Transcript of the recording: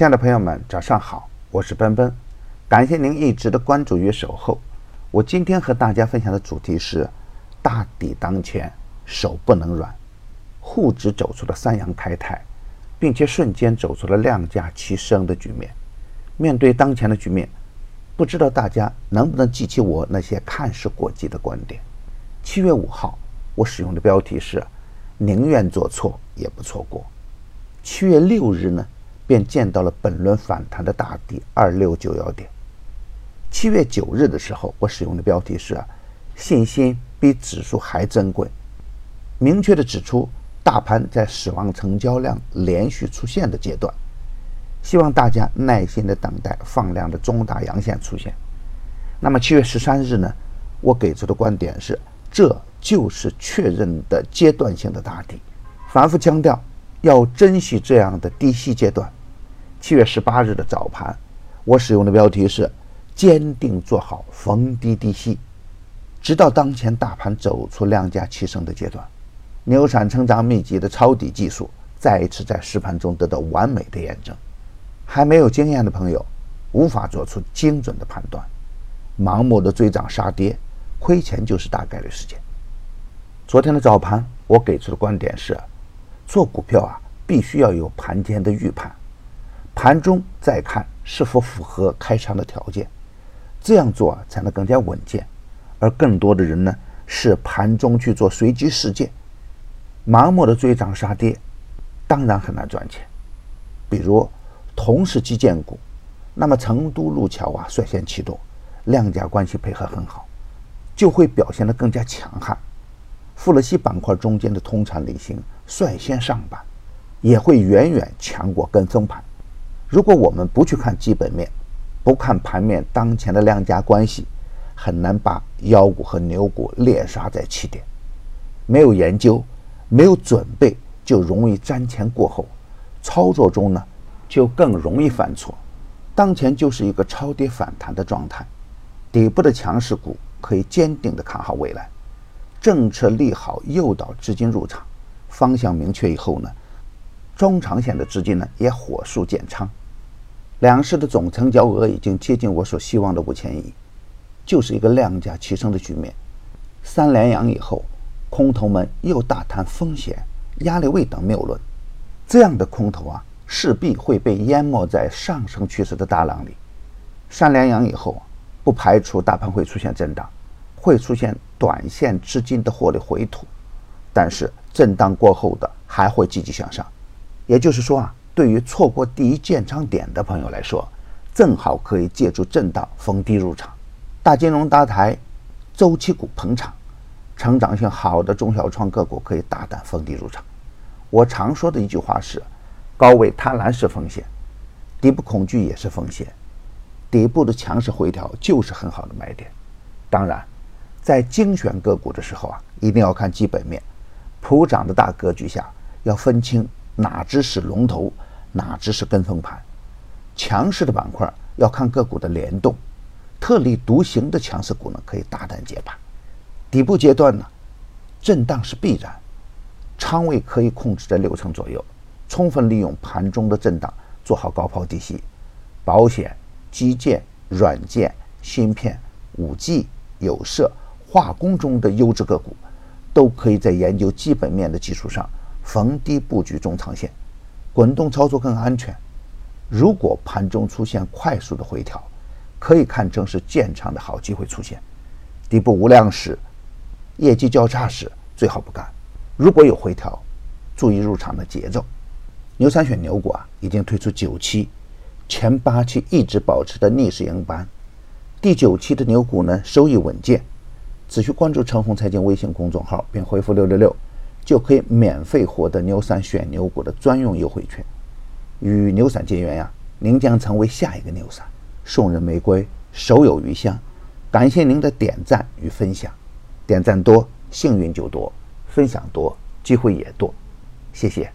亲爱的朋友们，早上好，我是奔奔，感谢您一直的关注与守候。我今天和大家分享的主题是：大敌当前，手不能软。沪指走出了三阳开泰，并且瞬间走出了量价齐升的局面。面对当前的局面，不知道大家能不能记起我那些看似过激的观点？七月五号，我使用的标题是：宁愿做错也不错过。七月六日呢？便见到了本轮反弹的大底二六九幺点。七月九日的时候，我使用的标题是“信心比指数还珍贵”，明确的指出大盘在死亡成交量连续出现的阶段，希望大家耐心的等待放量的中大阳线出现。那么七月十三日呢，我给出的观点是，这就是确认的阶段性的大底，反复强调要珍惜这样的低吸阶段。七月十八日的早盘，我使用的标题是“坚定做好逢低低吸”，直到当前大盘走出量价齐升的阶段，牛散成长秘籍的抄底技术再一次在实盘中得到完美的验证。还没有经验的朋友无法做出精准的判断，盲目的追涨杀跌，亏钱就是大概率事件。昨天的早盘，我给出的观点是：做股票啊，必须要有盘前的预判。盘中再看是否符合开仓的条件，这样做才能更加稳健。而更多的人呢，是盘中去做随机事件，盲目的追涨杀跌，当然很难赚钱。比如同是基建股，那么成都路桥啊率先启动，量价关系配合很好，就会表现得更加强悍。富勒烯板块中间的通产理性率先上板，也会远远强过跟风盘。如果我们不去看基本面，不看盘面当前的量价关系，很难把妖股和牛股猎杀在起点。没有研究，没有准备，就容易瞻前过后，操作中呢就更容易犯错。当前就是一个超跌反弹的状态，底部的强势股可以坚定的看好未来，政策利好诱导资金入场，方向明确以后呢，中长线的资金呢也火速建仓。两市的总成交额已经接近我所希望的五千亿，就是一个量价齐升的局面。三连阳以后，空头们又大谈风险，压力位等谬论，这样的空头啊，势必会被淹没在上升趋势的大浪里。三连阳以后，不排除大盘会出现震荡，会出现短线资金的获利回吐，但是震荡过后的还会积极向上。也就是说啊。对于错过第一建仓点的朋友来说，正好可以借助震荡逢低入场。大金融搭台，周期股捧场，成长性好的中小创个股可以大胆逢低入场。我常说的一句话是：高位贪婪是风险，底部恐惧也是风险。底部的强势回调就是很好的买点。当然，在精选个股的时候啊，一定要看基本面，普涨的大格局下要分清。哪只是龙头，哪只是跟风盘？强势的板块要看个股的联动，特立独行的强势股呢，可以大胆接盘。底部阶段呢，震荡是必然，仓位可以控制在六成左右，充分利用盘中的震荡，做好高抛低吸。保险、基建、软件、芯片、五 G、有色、化工中的优质个股，都可以在研究基本面的基础上。逢低布局中长线，滚动操作更安全。如果盘中出现快速的回调，可以看成是建仓的好机会出现。底部无量时，业绩较差时最好不干。如果有回调，注意入场的节奏。牛三选牛股啊，已经推出九期，前八期一直保持的逆势赢盘，第九期的牛股呢收益稳健。只需关注陈红财经微信公众号，并回复六六六。就可以免费获得牛散选牛股的专用优惠券，与牛散结缘呀，您将成为下一个牛散。送人玫瑰，手有余香。感谢您的点赞与分享，点赞多幸运就多，分享多机会也多，谢谢。